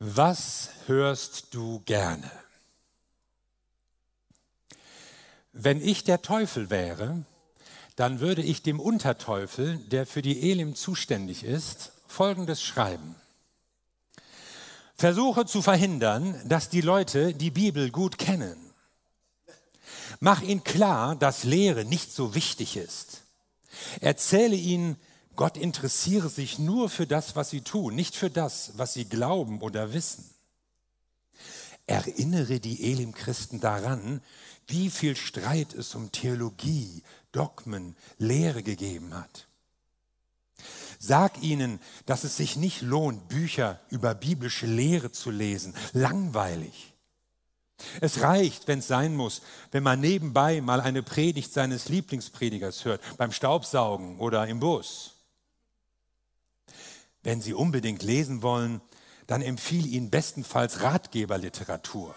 Was hörst du gerne? Wenn ich der Teufel wäre, dann würde ich dem Unterteufel, der für die Elim zuständig ist, Folgendes schreiben. Versuche zu verhindern, dass die Leute die Bibel gut kennen. Mach ihnen klar, dass Lehre nicht so wichtig ist. Erzähle ihnen, Gott interessiere sich nur für das, was sie tun, nicht für das, was sie glauben oder wissen. Erinnere die Elim-Christen daran, wie viel Streit es um Theologie, Dogmen, Lehre gegeben hat. Sag ihnen, dass es sich nicht lohnt, Bücher über biblische Lehre zu lesen. Langweilig. Es reicht, wenn es sein muss, wenn man nebenbei mal eine Predigt seines Lieblingspredigers hört, beim Staubsaugen oder im Bus. Wenn Sie unbedingt lesen wollen, dann empfehle Ihnen bestenfalls Ratgeberliteratur.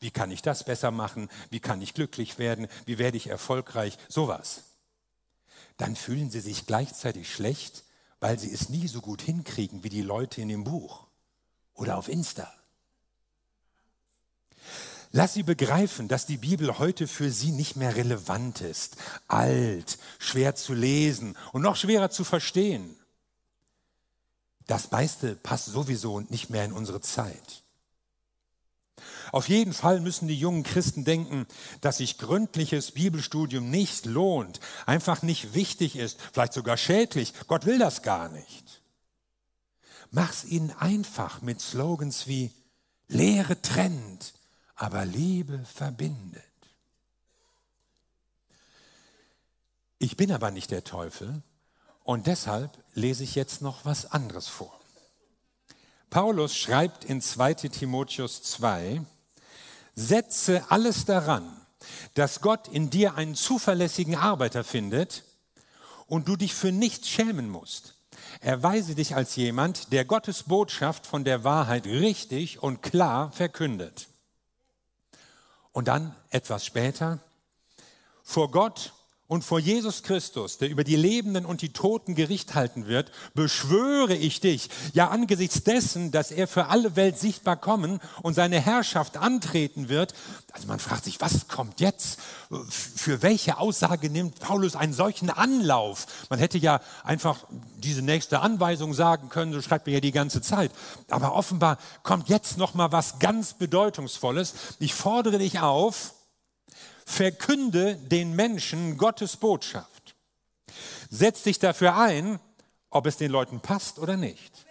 Wie kann ich das besser machen? Wie kann ich glücklich werden? Wie werde ich erfolgreich? Sowas. Dann fühlen Sie sich gleichzeitig schlecht, weil Sie es nie so gut hinkriegen wie die Leute in dem Buch oder auf Insta. Lass sie begreifen, dass die Bibel heute für sie nicht mehr relevant ist, alt, schwer zu lesen und noch schwerer zu verstehen. Das meiste passt sowieso nicht mehr in unsere Zeit. Auf jeden Fall müssen die jungen Christen denken, dass sich gründliches Bibelstudium nicht lohnt, einfach nicht wichtig ist, vielleicht sogar schädlich. Gott will das gar nicht. Mach's ihnen einfach mit Slogans wie Lehre trennt, aber Liebe verbindet. Ich bin aber nicht der Teufel und deshalb lese ich jetzt noch was anderes vor. Paulus schreibt in 2 Timotheus 2, setze alles daran, dass Gott in dir einen zuverlässigen Arbeiter findet und du dich für nichts schämen musst. Erweise dich als jemand, der Gottes Botschaft von der Wahrheit richtig und klar verkündet. Und dann etwas später, vor Gott und vor Jesus Christus, der über die Lebenden und die Toten Gericht halten wird, beschwöre ich dich, ja angesichts dessen, dass er für alle Welt sichtbar kommen und seine Herrschaft antreten wird. Also man fragt sich, was kommt jetzt? Für welche Aussage nimmt Paulus einen solchen Anlauf? Man hätte ja einfach diese nächste Anweisung sagen können, so schreibt er ja die ganze Zeit. Aber offenbar kommt jetzt noch mal was ganz bedeutungsvolles. Ich fordere dich auf, verkünde den Menschen Gottes Botschaft. Setz dich dafür ein, ob es den Leuten passt oder nicht.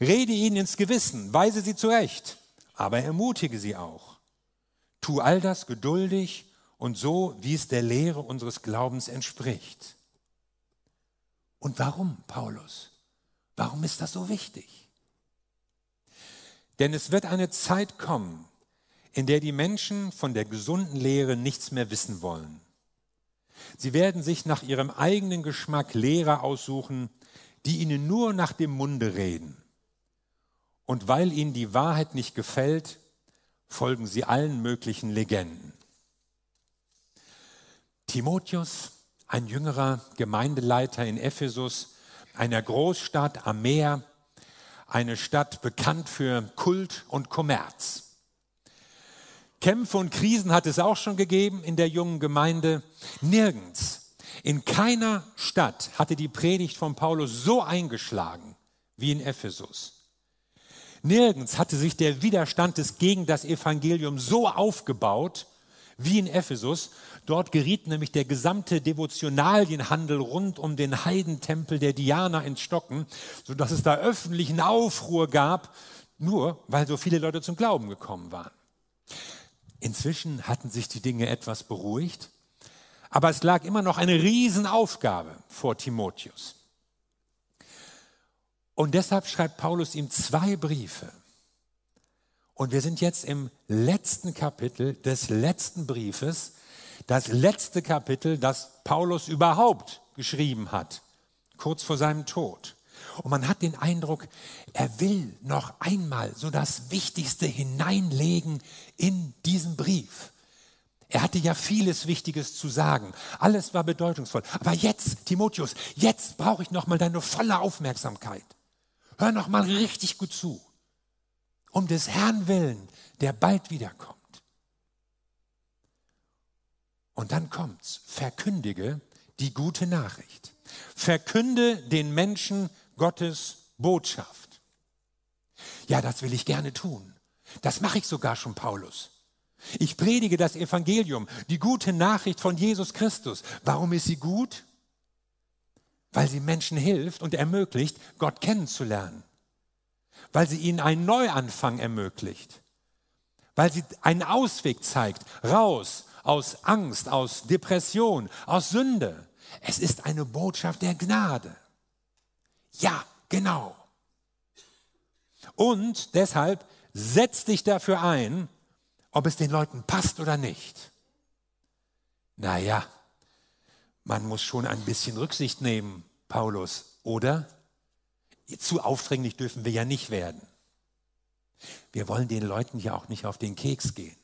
Rede ihnen ins Gewissen, weise sie zurecht, aber ermutige sie auch. Tu all das geduldig und so, wie es der Lehre unseres Glaubens entspricht. Und warum, Paulus? Warum ist das so wichtig? Denn es wird eine Zeit kommen, in der die Menschen von der gesunden Lehre nichts mehr wissen wollen. Sie werden sich nach ihrem eigenen Geschmack Lehrer aussuchen, die ihnen nur nach dem Munde reden. Und weil ihnen die Wahrheit nicht gefällt, folgen sie allen möglichen Legenden. Timotheus, ein jüngerer Gemeindeleiter in Ephesus, einer Großstadt am Meer, eine Stadt bekannt für Kult und Kommerz. Kämpfe und Krisen hat es auch schon gegeben in der jungen Gemeinde. Nirgends, in keiner Stadt hatte die Predigt von Paulus so eingeschlagen wie in Ephesus. Nirgends hatte sich der Widerstand des gegen das Evangelium so aufgebaut wie in Ephesus. Dort geriet nämlich der gesamte Devotionalienhandel rund um den Heidentempel der Diana ins Stocken, sodass es da öffentlichen Aufruhr gab, nur weil so viele Leute zum Glauben gekommen waren. Inzwischen hatten sich die Dinge etwas beruhigt, aber es lag immer noch eine Riesenaufgabe vor Timotheus. Und deshalb schreibt Paulus ihm zwei Briefe. Und wir sind jetzt im letzten Kapitel des letzten Briefes, das letzte Kapitel, das Paulus überhaupt geschrieben hat, kurz vor seinem Tod. Und man hat den Eindruck, er will noch einmal so das Wichtigste hineinlegen in diesen Brief. Er hatte ja vieles Wichtiges zu sagen. Alles war bedeutungsvoll. Aber jetzt, Timotheus, jetzt brauche ich noch mal deine volle Aufmerksamkeit. Hör noch mal richtig gut zu. Um des Herrn willen, der bald wiederkommt. Und dann kommt's. Verkündige die gute Nachricht. Verkünde den Menschen Gottes Botschaft. Ja, das will ich gerne tun. Das mache ich sogar schon, Paulus. Ich predige das Evangelium, die gute Nachricht von Jesus Christus. Warum ist sie gut? Weil sie Menschen hilft und ermöglicht, Gott kennenzulernen. Weil sie ihnen einen Neuanfang ermöglicht. Weil sie einen Ausweg zeigt, raus aus Angst, aus Depression, aus Sünde. Es ist eine Botschaft der Gnade. Ja, genau. Und deshalb setz dich dafür ein, ob es den Leuten passt oder nicht. Naja, man muss schon ein bisschen Rücksicht nehmen, Paulus, oder? Zu aufdringlich dürfen wir ja nicht werden. Wir wollen den Leuten ja auch nicht auf den Keks gehen.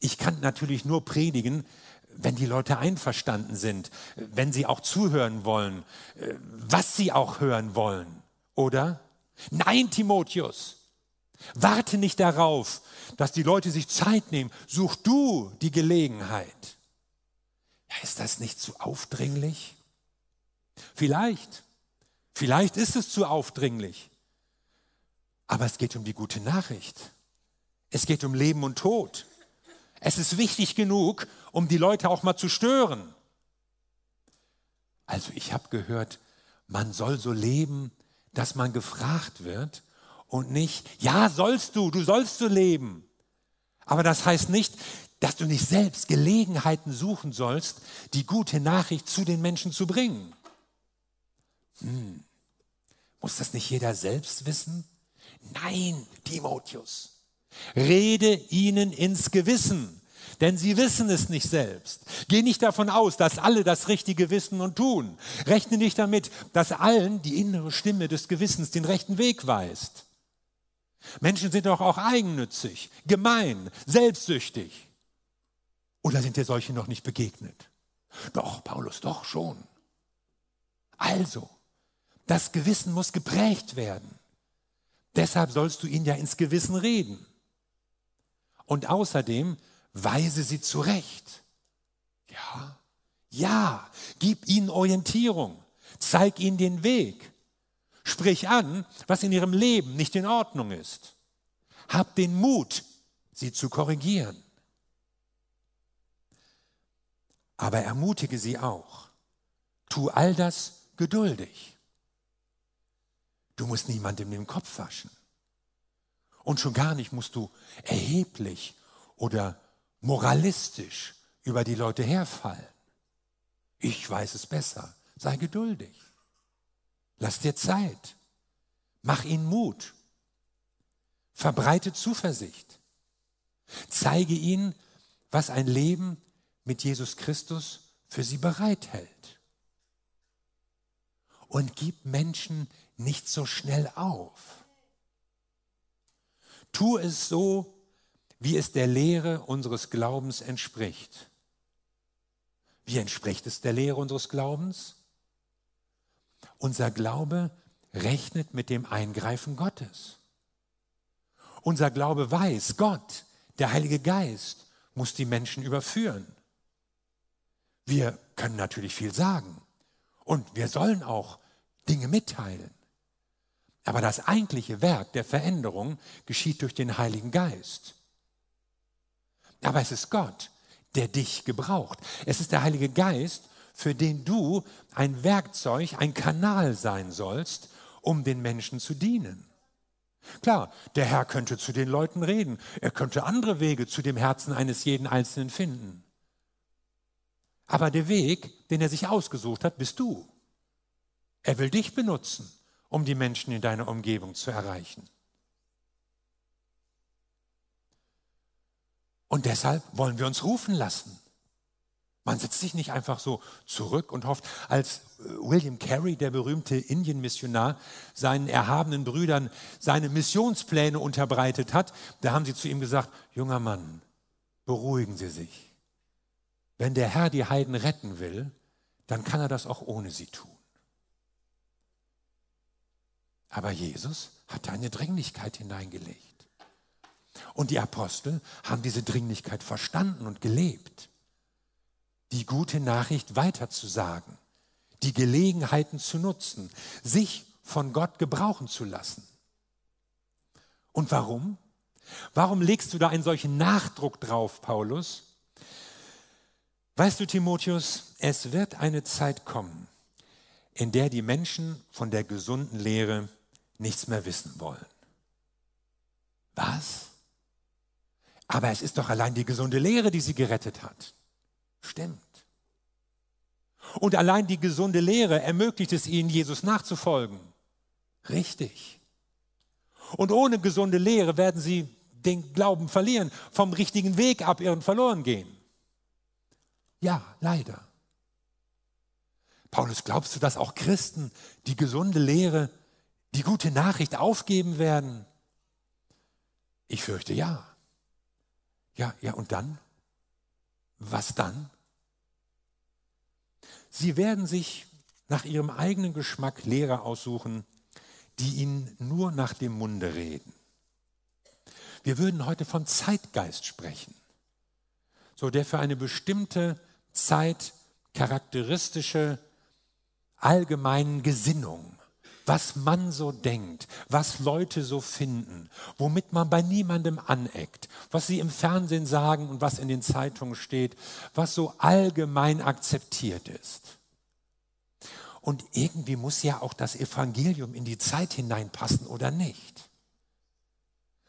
Ich kann natürlich nur predigen, wenn die Leute einverstanden sind, wenn sie auch zuhören wollen, was sie auch hören wollen, oder? Nein, Timotheus, warte nicht darauf, dass die Leute sich Zeit nehmen. Such du die Gelegenheit. Ja, ist das nicht zu aufdringlich? Vielleicht. Vielleicht ist es zu aufdringlich. Aber es geht um die gute Nachricht. Es geht um Leben und Tod. Es ist wichtig genug, um die Leute auch mal zu stören. Also ich habe gehört, man soll so leben, dass man gefragt wird und nicht, ja, sollst du, du sollst so leben. Aber das heißt nicht, dass du nicht selbst Gelegenheiten suchen sollst, die gute Nachricht zu den Menschen zu bringen. Hm. Muss das nicht jeder selbst wissen? Nein, Timotheus. Rede ihnen ins Gewissen, denn sie wissen es nicht selbst. Geh nicht davon aus, dass alle das Richtige wissen und tun. Rechne nicht damit, dass allen die innere Stimme des Gewissens den rechten Weg weist. Menschen sind doch auch eigennützig, gemein, selbstsüchtig. Oder sind dir solche noch nicht begegnet? Doch, Paulus, doch schon. Also, das Gewissen muss geprägt werden. Deshalb sollst du ihn ja ins Gewissen reden. Und außerdem weise sie zurecht. Ja, ja, gib ihnen Orientierung, zeig ihnen den Weg, sprich an, was in ihrem Leben nicht in Ordnung ist. Hab den Mut, sie zu korrigieren. Aber ermutige sie auch. Tu all das geduldig. Du musst niemandem den Kopf waschen. Und schon gar nicht musst du erheblich oder moralistisch über die Leute herfallen. Ich weiß es besser. Sei geduldig. Lass dir Zeit. Mach ihnen Mut. Verbreite Zuversicht. Zeige ihnen, was ein Leben mit Jesus Christus für sie bereithält. Und gib Menschen nicht so schnell auf. Tu es so, wie es der Lehre unseres Glaubens entspricht. Wie entspricht es der Lehre unseres Glaubens? Unser Glaube rechnet mit dem Eingreifen Gottes. Unser Glaube weiß, Gott, der Heilige Geist, muss die Menschen überführen. Wir können natürlich viel sagen und wir sollen auch Dinge mitteilen. Aber das eigentliche Werk der Veränderung geschieht durch den Heiligen Geist. Aber es ist Gott, der dich gebraucht. Es ist der Heilige Geist, für den du ein Werkzeug, ein Kanal sein sollst, um den Menschen zu dienen. Klar, der Herr könnte zu den Leuten reden. Er könnte andere Wege zu dem Herzen eines jeden Einzelnen finden. Aber der Weg, den er sich ausgesucht hat, bist du. Er will dich benutzen um die Menschen in deiner Umgebung zu erreichen. Und deshalb wollen wir uns rufen lassen. Man setzt sich nicht einfach so zurück und hofft, als äh, William Carey, der berühmte Indienmissionar, seinen erhabenen Brüdern seine Missionspläne unterbreitet hat, da haben sie zu ihm gesagt, junger Mann, beruhigen Sie sich. Wenn der Herr die Heiden retten will, dann kann er das auch ohne sie tun. Aber Jesus hatte eine Dringlichkeit hineingelegt. Und die Apostel haben diese Dringlichkeit verstanden und gelebt. Die gute Nachricht weiterzusagen, die Gelegenheiten zu nutzen, sich von Gott gebrauchen zu lassen. Und warum? Warum legst du da einen solchen Nachdruck drauf, Paulus? Weißt du, Timotheus, es wird eine Zeit kommen, in der die Menschen von der gesunden Lehre nichts mehr wissen wollen. Was? Aber es ist doch allein die gesunde Lehre, die sie gerettet hat. Stimmt. Und allein die gesunde Lehre ermöglicht es ihnen, Jesus nachzufolgen. Richtig. Und ohne gesunde Lehre werden sie den Glauben verlieren, vom richtigen Weg abirren, verloren gehen. Ja, leider. Paulus, glaubst du, dass auch Christen die gesunde Lehre, die gute Nachricht aufgeben werden? Ich fürchte ja. Ja, ja, und dann? Was dann? Sie werden sich nach ihrem eigenen Geschmack Lehrer aussuchen, die ihnen nur nach dem Munde reden. Wir würden heute von Zeitgeist sprechen, so der für eine bestimmte Zeit charakteristische allgemeinen Gesinnung, was man so denkt, was Leute so finden, womit man bei niemandem aneckt, was sie im Fernsehen sagen und was in den Zeitungen steht, was so allgemein akzeptiert ist. Und irgendwie muss ja auch das Evangelium in die Zeit hineinpassen oder nicht.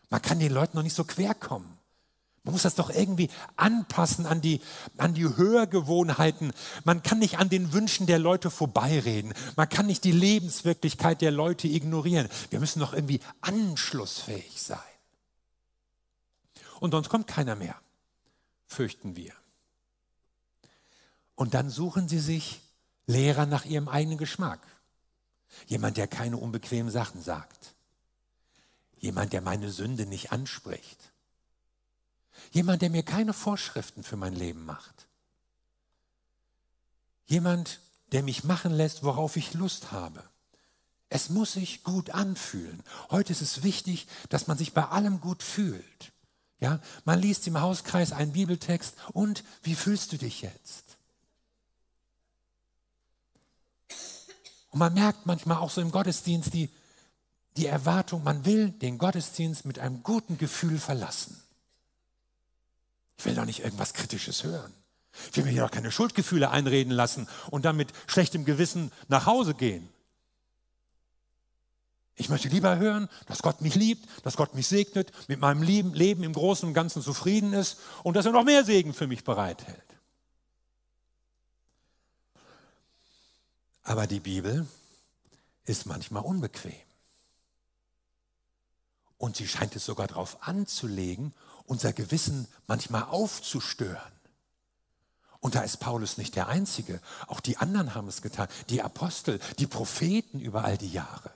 Man kann den Leuten noch nicht so quer kommen. Man muss das doch irgendwie anpassen an die, an die Hörgewohnheiten. Man kann nicht an den Wünschen der Leute vorbeireden. Man kann nicht die Lebenswirklichkeit der Leute ignorieren. Wir müssen doch irgendwie anschlussfähig sein. Und sonst kommt keiner mehr, fürchten wir. Und dann suchen sie sich Lehrer nach ihrem eigenen Geschmack. Jemand, der keine unbequemen Sachen sagt. Jemand, der meine Sünde nicht anspricht Jemand, der mir keine Vorschriften für mein Leben macht. Jemand, der mich machen lässt, worauf ich Lust habe. Es muss sich gut anfühlen. Heute ist es wichtig, dass man sich bei allem gut fühlt. Ja, man liest im Hauskreis einen Bibeltext und wie fühlst du dich jetzt? Und man merkt manchmal auch so im Gottesdienst die, die Erwartung, man will den Gottesdienst mit einem guten Gefühl verlassen. Ich will doch nicht irgendwas Kritisches hören. Ich will mir hier doch keine Schuldgefühle einreden lassen und dann mit schlechtem Gewissen nach Hause gehen. Ich möchte lieber hören, dass Gott mich liebt, dass Gott mich segnet, mit meinem Leben im Großen und Ganzen zufrieden ist und dass er noch mehr Segen für mich bereithält. Aber die Bibel ist manchmal unbequem. Und sie scheint es sogar darauf anzulegen, unser Gewissen manchmal aufzustören. Und da ist Paulus nicht der Einzige. Auch die anderen haben es getan. Die Apostel, die Propheten über all die Jahre.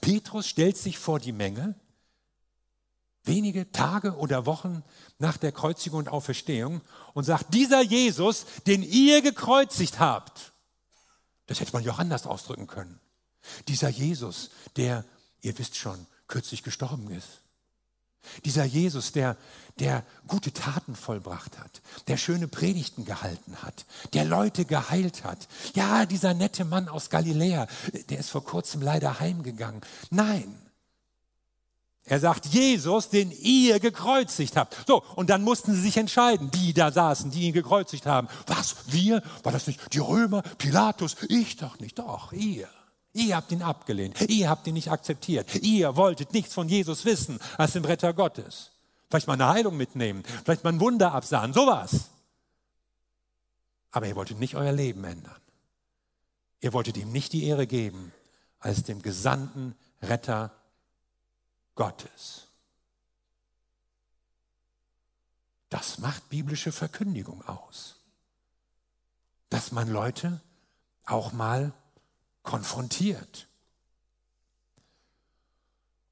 Petrus stellt sich vor die Menge, wenige Tage oder Wochen nach der Kreuzigung und Auferstehung und sagt, dieser Jesus, den ihr gekreuzigt habt, das hätte man ja auch anders ausdrücken können. Dieser Jesus, der, ihr wisst schon, kürzlich gestorben ist. Dieser Jesus, der, der gute Taten vollbracht hat, der schöne Predigten gehalten hat, der Leute geheilt hat. Ja, dieser nette Mann aus Galiläa, der ist vor kurzem leider heimgegangen. Nein. Er sagt, Jesus, den ihr gekreuzigt habt. So, und dann mussten sie sich entscheiden, die da saßen, die ihn gekreuzigt haben. Was? Wir? War das nicht die Römer? Pilatus? Ich doch nicht. Doch, ihr. Ihr habt ihn abgelehnt. Ihr habt ihn nicht akzeptiert. Ihr wolltet nichts von Jesus wissen als den Retter Gottes. Vielleicht mal eine Heilung mitnehmen, vielleicht mal ein Wunder absahen, sowas. Aber ihr wolltet nicht euer Leben ändern. Ihr wolltet ihm nicht die Ehre geben als dem gesandten Retter Gottes. Das macht biblische Verkündigung aus. Dass man Leute auch mal konfrontiert.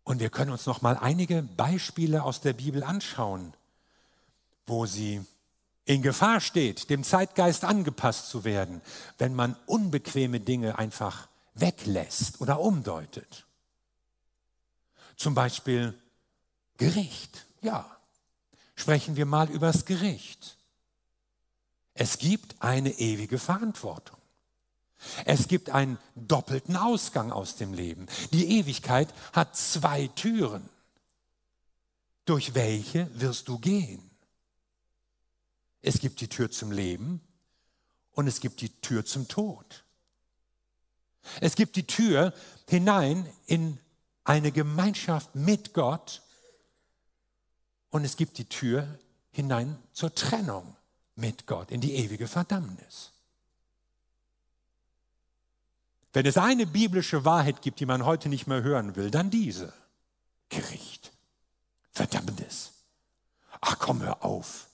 Und wir können uns noch mal einige Beispiele aus der Bibel anschauen, wo sie in Gefahr steht, dem Zeitgeist angepasst zu werden, wenn man unbequeme Dinge einfach weglässt oder umdeutet. Zum Beispiel Gericht. Ja, sprechen wir mal über das Gericht. Es gibt eine ewige Verantwortung. Es gibt einen doppelten Ausgang aus dem Leben. Die Ewigkeit hat zwei Türen. Durch welche wirst du gehen? Es gibt die Tür zum Leben und es gibt die Tür zum Tod. Es gibt die Tür hinein in eine Gemeinschaft mit Gott und es gibt die Tür hinein zur Trennung mit Gott, in die ewige Verdammnis. Wenn es eine biblische Wahrheit gibt, die man heute nicht mehr hören will, dann diese. Gericht. Verdammnis. Ach komm, hör auf.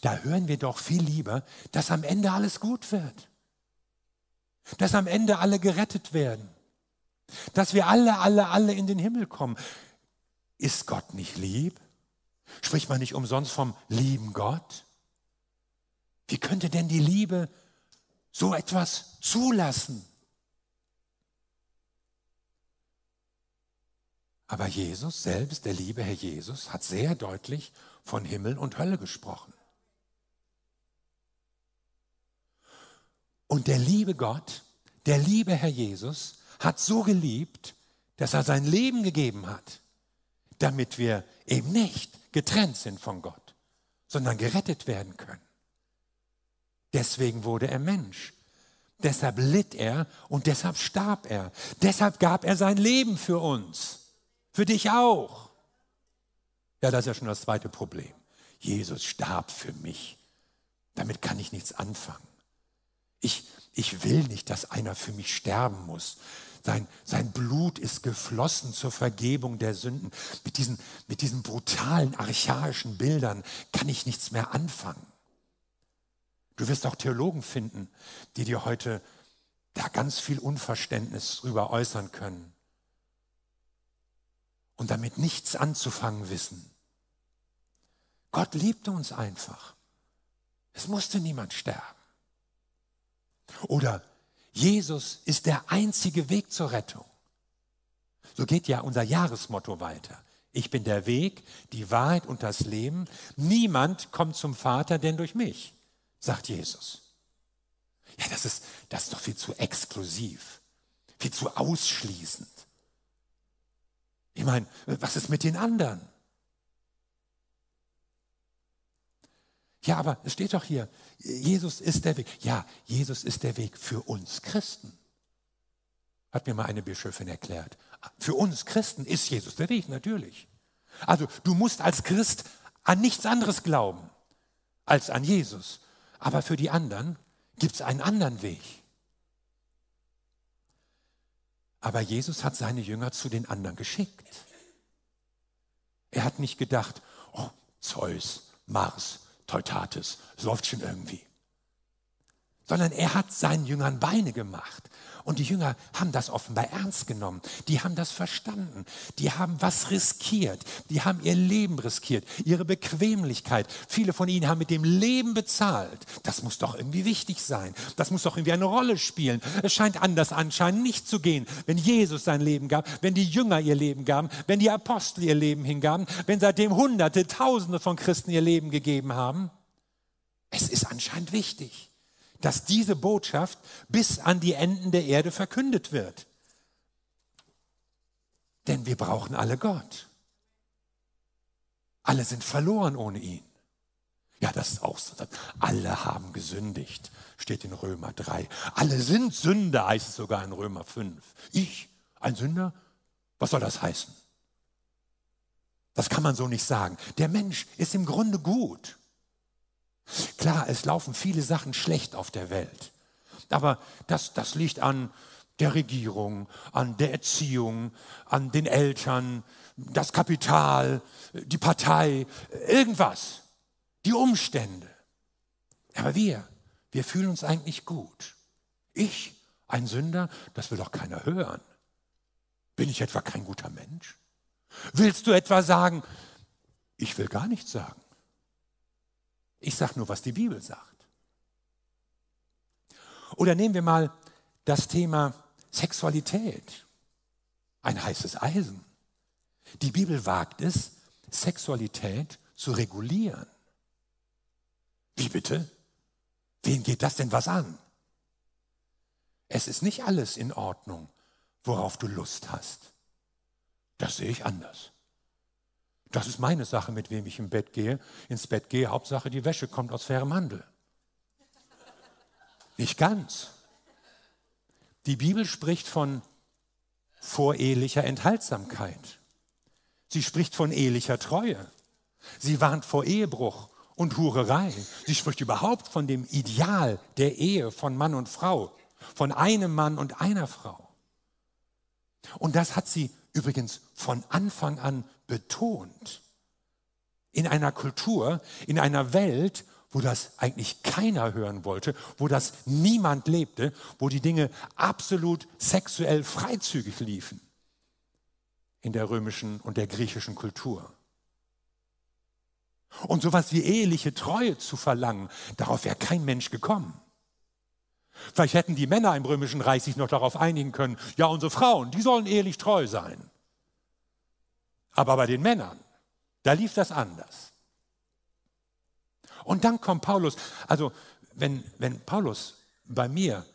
Da hören wir doch viel lieber, dass am Ende alles gut wird. Dass am Ende alle gerettet werden. Dass wir alle, alle, alle in den Himmel kommen. Ist Gott nicht lieb? Spricht man nicht umsonst vom lieben Gott? Wie könnte denn die Liebe so etwas zulassen? Aber Jesus selbst, der liebe Herr Jesus, hat sehr deutlich von Himmel und Hölle gesprochen. Und der liebe Gott, der liebe Herr Jesus, hat so geliebt, dass er sein Leben gegeben hat, damit wir eben nicht getrennt sind von Gott, sondern gerettet werden können. Deswegen wurde er Mensch. Deshalb litt er und deshalb starb er. Deshalb gab er sein Leben für uns. Für dich auch. Ja, das ist ja schon das zweite Problem. Jesus starb für mich. Damit kann ich nichts anfangen. Ich, ich will nicht, dass einer für mich sterben muss. Sein, sein Blut ist geflossen zur Vergebung der Sünden. Mit diesen, mit diesen brutalen, archaischen Bildern kann ich nichts mehr anfangen. Du wirst auch Theologen finden, die dir heute da ganz viel Unverständnis drüber äußern können und damit nichts anzufangen wissen. Gott liebte uns einfach. Es musste niemand sterben. Oder Jesus ist der einzige Weg zur Rettung. So geht ja unser Jahresmotto weiter. Ich bin der Weg, die Wahrheit und das Leben. Niemand kommt zum Vater denn durch mich, sagt Jesus. Ja, das ist, das ist doch viel zu exklusiv, viel zu ausschließend. Ich meine, was ist mit den anderen? Ja, aber es steht doch hier, Jesus ist der Weg. Ja, Jesus ist der Weg für uns Christen. Hat mir mal eine Bischöfin erklärt. Für uns Christen ist Jesus der Weg, natürlich. Also du musst als Christ an nichts anderes glauben als an Jesus. Aber für die anderen gibt es einen anderen Weg. Aber Jesus hat seine Jünger zu den anderen geschickt. Er hat nicht gedacht, oh, Zeus, Mars, Teutates, es läuft schon irgendwie. Sondern er hat seinen Jüngern Beine gemacht. Und die Jünger haben das offenbar ernst genommen. Die haben das verstanden. Die haben was riskiert. Die haben ihr Leben riskiert, ihre Bequemlichkeit. Viele von ihnen haben mit dem Leben bezahlt. Das muss doch irgendwie wichtig sein. Das muss doch irgendwie eine Rolle spielen. Es scheint anders anscheinend nicht zu gehen, wenn Jesus sein Leben gab, wenn die Jünger ihr Leben gaben, wenn die Apostel ihr Leben hingaben, wenn seitdem Hunderte, Tausende von Christen ihr Leben gegeben haben. Es ist anscheinend wichtig dass diese Botschaft bis an die Enden der Erde verkündet wird. Denn wir brauchen alle Gott. Alle sind verloren ohne ihn. Ja, das ist auch so. Alle haben gesündigt, steht in Römer 3. Alle sind Sünder, heißt es sogar in Römer 5. Ich, ein Sünder? Was soll das heißen? Das kann man so nicht sagen. Der Mensch ist im Grunde gut. Klar, es laufen viele Sachen schlecht auf der Welt. Aber das, das liegt an der Regierung, an der Erziehung, an den Eltern, das Kapital, die Partei, irgendwas, die Umstände. Aber wir, wir fühlen uns eigentlich gut. Ich, ein Sünder, das will doch keiner hören. Bin ich etwa kein guter Mensch? Willst du etwa sagen, ich will gar nichts sagen? Ich sage nur, was die Bibel sagt. Oder nehmen wir mal das Thema Sexualität, ein heißes Eisen. Die Bibel wagt es, Sexualität zu regulieren. Wie bitte? Wen geht das denn was an? Es ist nicht alles in Ordnung, worauf du Lust hast. Das sehe ich anders. Das ist meine Sache, mit wem ich im Bett gehe, ins Bett gehe. Hauptsache, die Wäsche kommt aus fairem Handel. Nicht ganz. Die Bibel spricht von vorehelicher Enthaltsamkeit. Sie spricht von ehelicher Treue. Sie warnt vor Ehebruch und Hurerei. Sie spricht überhaupt von dem Ideal der Ehe von Mann und Frau, von einem Mann und einer Frau. Und das hat sie übrigens von Anfang an betont. In einer Kultur, in einer Welt, wo das eigentlich keiner hören wollte, wo das niemand lebte, wo die Dinge absolut sexuell freizügig liefen in der römischen und der griechischen Kultur. Und sowas wie eheliche Treue zu verlangen, darauf wäre kein Mensch gekommen. Vielleicht hätten die Männer im römischen Reich sich noch darauf einigen können, ja, unsere Frauen, die sollen ehelich treu sein. Aber bei den Männern, da lief das anders. Und dann kommt Paulus, also wenn, wenn Paulus bei mir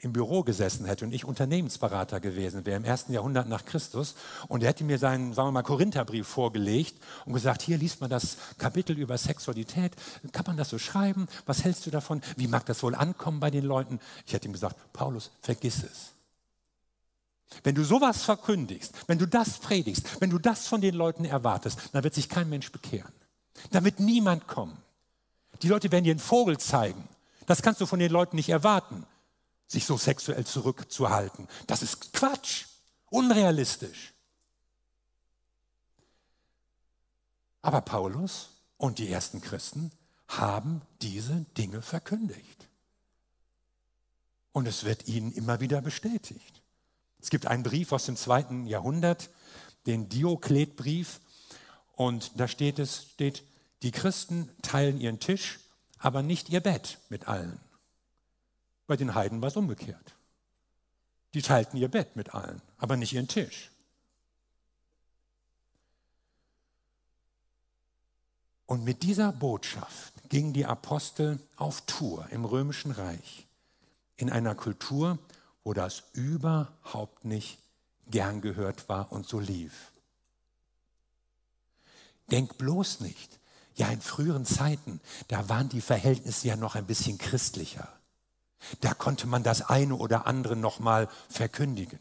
im Büro gesessen hätte und ich Unternehmensberater gewesen wäre im ersten Jahrhundert nach Christus und er hätte mir seinen, sagen wir mal, Korintherbrief vorgelegt und gesagt, hier liest man das Kapitel über Sexualität, kann man das so schreiben? Was hältst du davon? Wie mag das wohl ankommen bei den Leuten? Ich hätte ihm gesagt, Paulus, vergiss es. Wenn du sowas verkündigst, wenn du das predigst, wenn du das von den Leuten erwartest, dann wird sich kein Mensch bekehren. Da wird niemand kommen. Die Leute werden dir einen Vogel zeigen. Das kannst du von den Leuten nicht erwarten sich so sexuell zurückzuhalten. Das ist Quatsch, unrealistisch. Aber Paulus und die ersten Christen haben diese Dinge verkündigt. Und es wird ihnen immer wieder bestätigt. Es gibt einen Brief aus dem zweiten Jahrhundert, den Diokletbrief, und da steht es, steht, die Christen teilen ihren Tisch, aber nicht ihr Bett mit allen. Bei den Heiden war es umgekehrt. Die teilten ihr Bett mit allen, aber nicht ihren Tisch. Und mit dieser Botschaft gingen die Apostel auf Tour im römischen Reich, in einer Kultur, wo das überhaupt nicht gern gehört war und so lief. Denk bloß nicht, ja in früheren Zeiten, da waren die Verhältnisse ja noch ein bisschen christlicher. Da konnte man das eine oder andere nochmal verkündigen.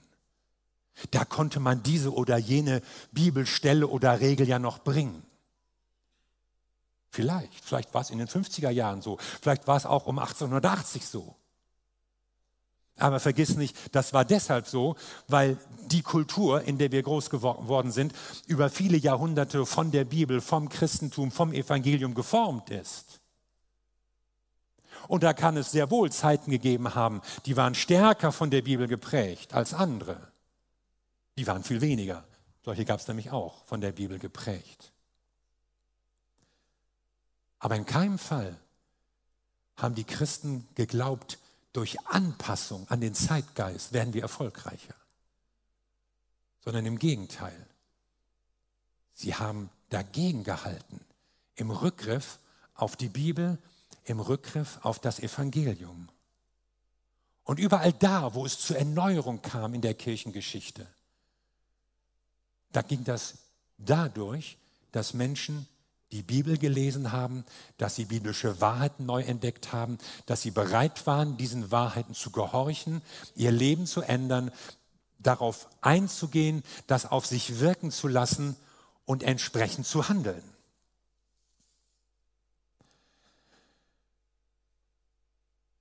Da konnte man diese oder jene Bibelstelle oder Regel ja noch bringen. Vielleicht, vielleicht war es in den 50er Jahren so, vielleicht war es auch um 1880 so. Aber vergiss nicht, das war deshalb so, weil die Kultur, in der wir groß geworden sind, über viele Jahrhunderte von der Bibel, vom Christentum, vom Evangelium geformt ist. Und da kann es sehr wohl Zeiten gegeben haben, die waren stärker von der Bibel geprägt als andere. Die waren viel weniger. Solche gab es nämlich auch von der Bibel geprägt. Aber in keinem Fall haben die Christen geglaubt, durch Anpassung an den Zeitgeist werden wir erfolgreicher. Sondern im Gegenteil. Sie haben dagegen gehalten, im Rückgriff auf die Bibel im Rückgriff auf das Evangelium. Und überall da, wo es zur Erneuerung kam in der Kirchengeschichte, da ging das dadurch, dass Menschen die Bibel gelesen haben, dass sie biblische Wahrheiten neu entdeckt haben, dass sie bereit waren, diesen Wahrheiten zu gehorchen, ihr Leben zu ändern, darauf einzugehen, das auf sich wirken zu lassen und entsprechend zu handeln.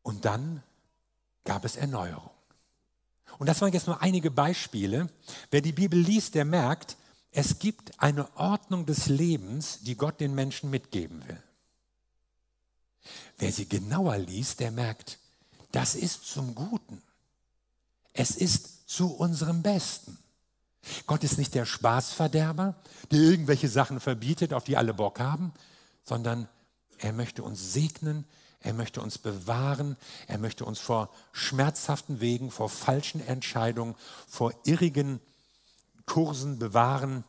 Und dann gab es Erneuerung. Und das waren jetzt nur einige Beispiele. Wer die Bibel liest, der merkt, es gibt eine Ordnung des Lebens, die Gott den Menschen mitgeben will. Wer sie genauer liest, der merkt, das ist zum Guten. Es ist zu unserem Besten. Gott ist nicht der Spaßverderber, der irgendwelche Sachen verbietet, auf die alle Bock haben, sondern er möchte uns segnen, Er möchte uns bewahren. Er möchte uns vor schmerzhaften Wegen, vor falschen Entscheidungen, vor irrigen Kursen bewahren.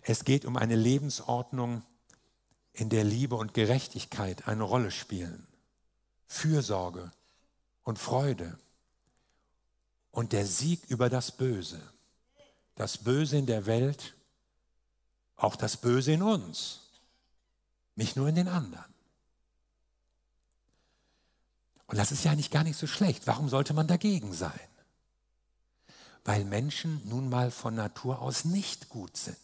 Es geht um eine Lebensordnung, in der Liebe und Gerechtigkeit eine Rolle spielen. Fürsorge und Freude und der Sieg über das Böse. Das Böse in der Welt, auch das Böse in uns, nicht nur in den anderen. Und das ist ja nicht gar nicht so schlecht. Warum sollte man dagegen sein? Weil Menschen nun mal von Natur aus nicht gut sind.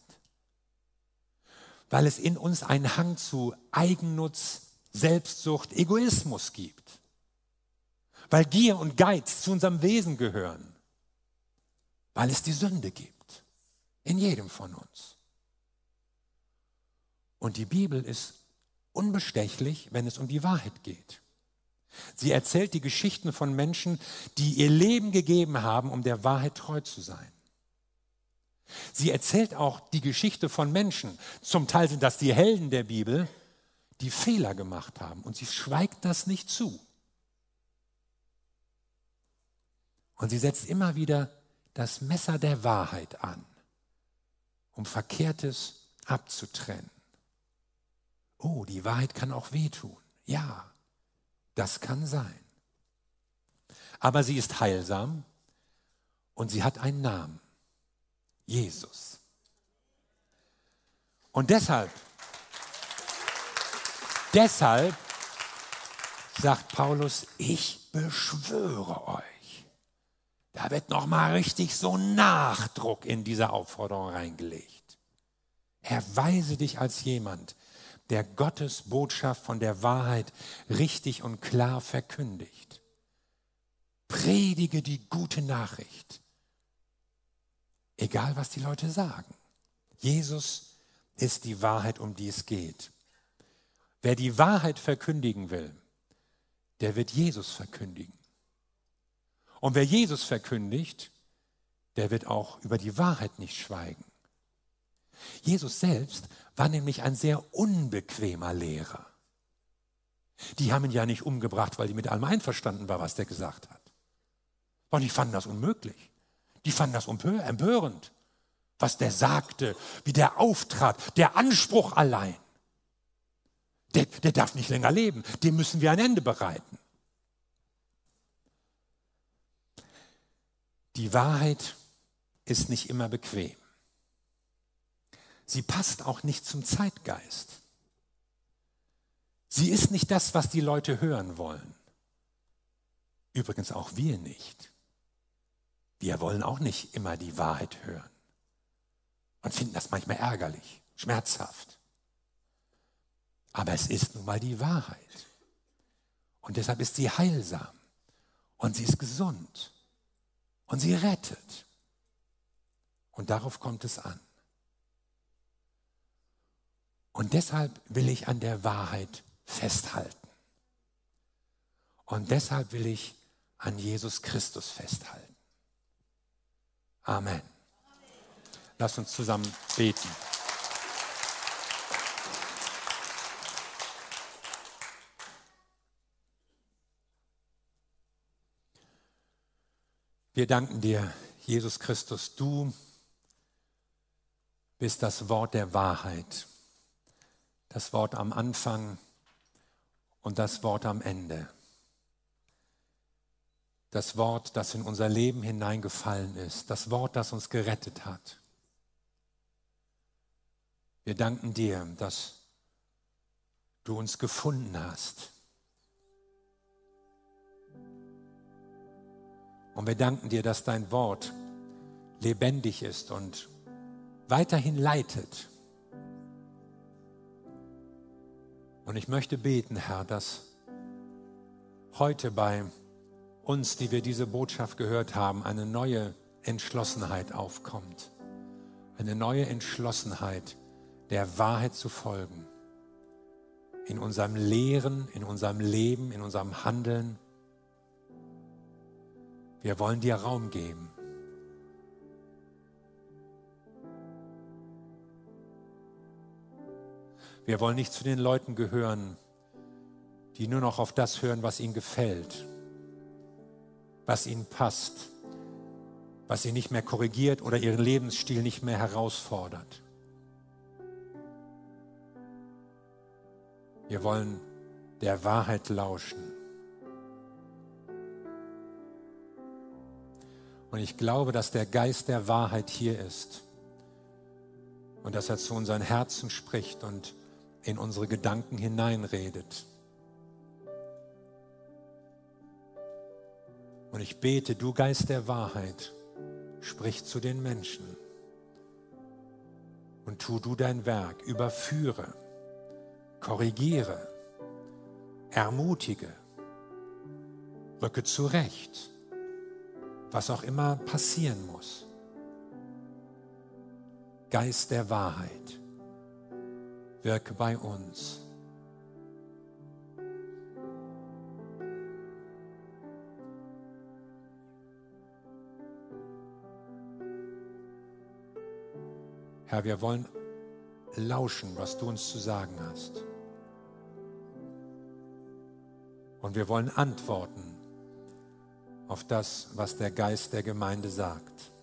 Weil es in uns einen Hang zu Eigennutz, Selbstsucht, Egoismus gibt. Weil Gier und Geiz zu unserem Wesen gehören. Weil es die Sünde gibt. In jedem von uns. Und die Bibel ist unbestechlich, wenn es um die Wahrheit geht. Sie erzählt die Geschichten von Menschen, die ihr Leben gegeben haben, um der Wahrheit treu zu sein. Sie erzählt auch die Geschichte von Menschen, zum Teil sind das die Helden der Bibel, die Fehler gemacht haben. Und sie schweigt das nicht zu. Und sie setzt immer wieder das Messer der Wahrheit an, um Verkehrtes abzutrennen. Oh, die Wahrheit kann auch wehtun. Ja, das kann sein. Aber sie ist heilsam und sie hat einen Namen. Jesus. Und deshalb, deshalb sagt Paulus, ich beschwöre euch. Da wird noch mal richtig so Nachdruck in diese Aufforderung reingelegt. Erweise dich als jemand, der Gottes Botschaft von der Wahrheit richtig und klar verkündigt. Predige die gute Nachricht. Egal, was die Leute sagen. Jesus ist die Wahrheit, um die es geht. Wer die Wahrheit verkündigen will, der wird Jesus verkündigen. Und wer Jesus verkündigt, der wird auch über die Wahrheit nicht schweigen. Jesus selbst war nämlich ein sehr unbequemer Lehrer. Die haben ihn ja nicht umgebracht, weil die mit allem einverstanden war, was der gesagt hat. Und die fanden das unmöglich. Die fanden das empörend, was der sagte, wie der auftrat, der Anspruch allein. Der, der darf nicht länger leben, dem müssen wir ein Ende bereiten. Die Wahrheit ist nicht immer bequem. Sie passt auch nicht zum Zeitgeist. Sie ist nicht das, was die Leute hören wollen. Übrigens auch wir nicht. Wir wollen auch nicht immer die Wahrheit hören und finden das manchmal ärgerlich, schmerzhaft. Aber es ist nun mal die Wahrheit. Und deshalb ist sie heilsam und sie ist gesund und sie rettet. Und darauf kommt es an. Und deshalb will ich an der Wahrheit festhalten. Und deshalb will ich an Jesus Christus festhalten. Amen. Lass uns zusammen beten. Wir danken dir, Jesus Christus, du bist das Wort der Wahrheit das Wort am Anfang und das Wort am Ende. Das Wort, das in unser Leben hineingefallen ist, das Wort, das uns gerettet hat. Wir danken dir, dass du uns gefunden hast. Und wir danken dir, dass dein Wort lebendig ist und weiterhin leitet Und ich möchte beten, Herr, dass heute bei uns, die wir diese Botschaft gehört haben, eine neue Entschlossenheit aufkommt. Eine neue Entschlossenheit, der Wahrheit zu folgen. In unserem Lehren, in unserem Leben, in unserem Handeln. Wir wollen dir Raum geben. Wir wollen nicht zu den Leuten gehören, die nur noch auf das hören, was ihnen gefällt, was ihnen passt, was sie nicht mehr korrigiert oder ihren Lebensstil nicht mehr herausfordert. Wir wollen der Wahrheit lauschen. Und ich glaube, dass der Geist der Wahrheit hier ist und dass er zu unseren Herzen spricht und in unsere Gedanken hineinredet. Und ich bete, du Geist der Wahrheit, sprich zu den Menschen und tu du dein Werk, überführe, korrigiere, ermutige, rücke zurecht, was auch immer passieren muss. Geist der Wahrheit, wirke bei uns. Herr, wir wollen lauschen, was du uns zu sagen hast. Und wir wollen antworten auf das, was der Geist der Gemeinde sagt.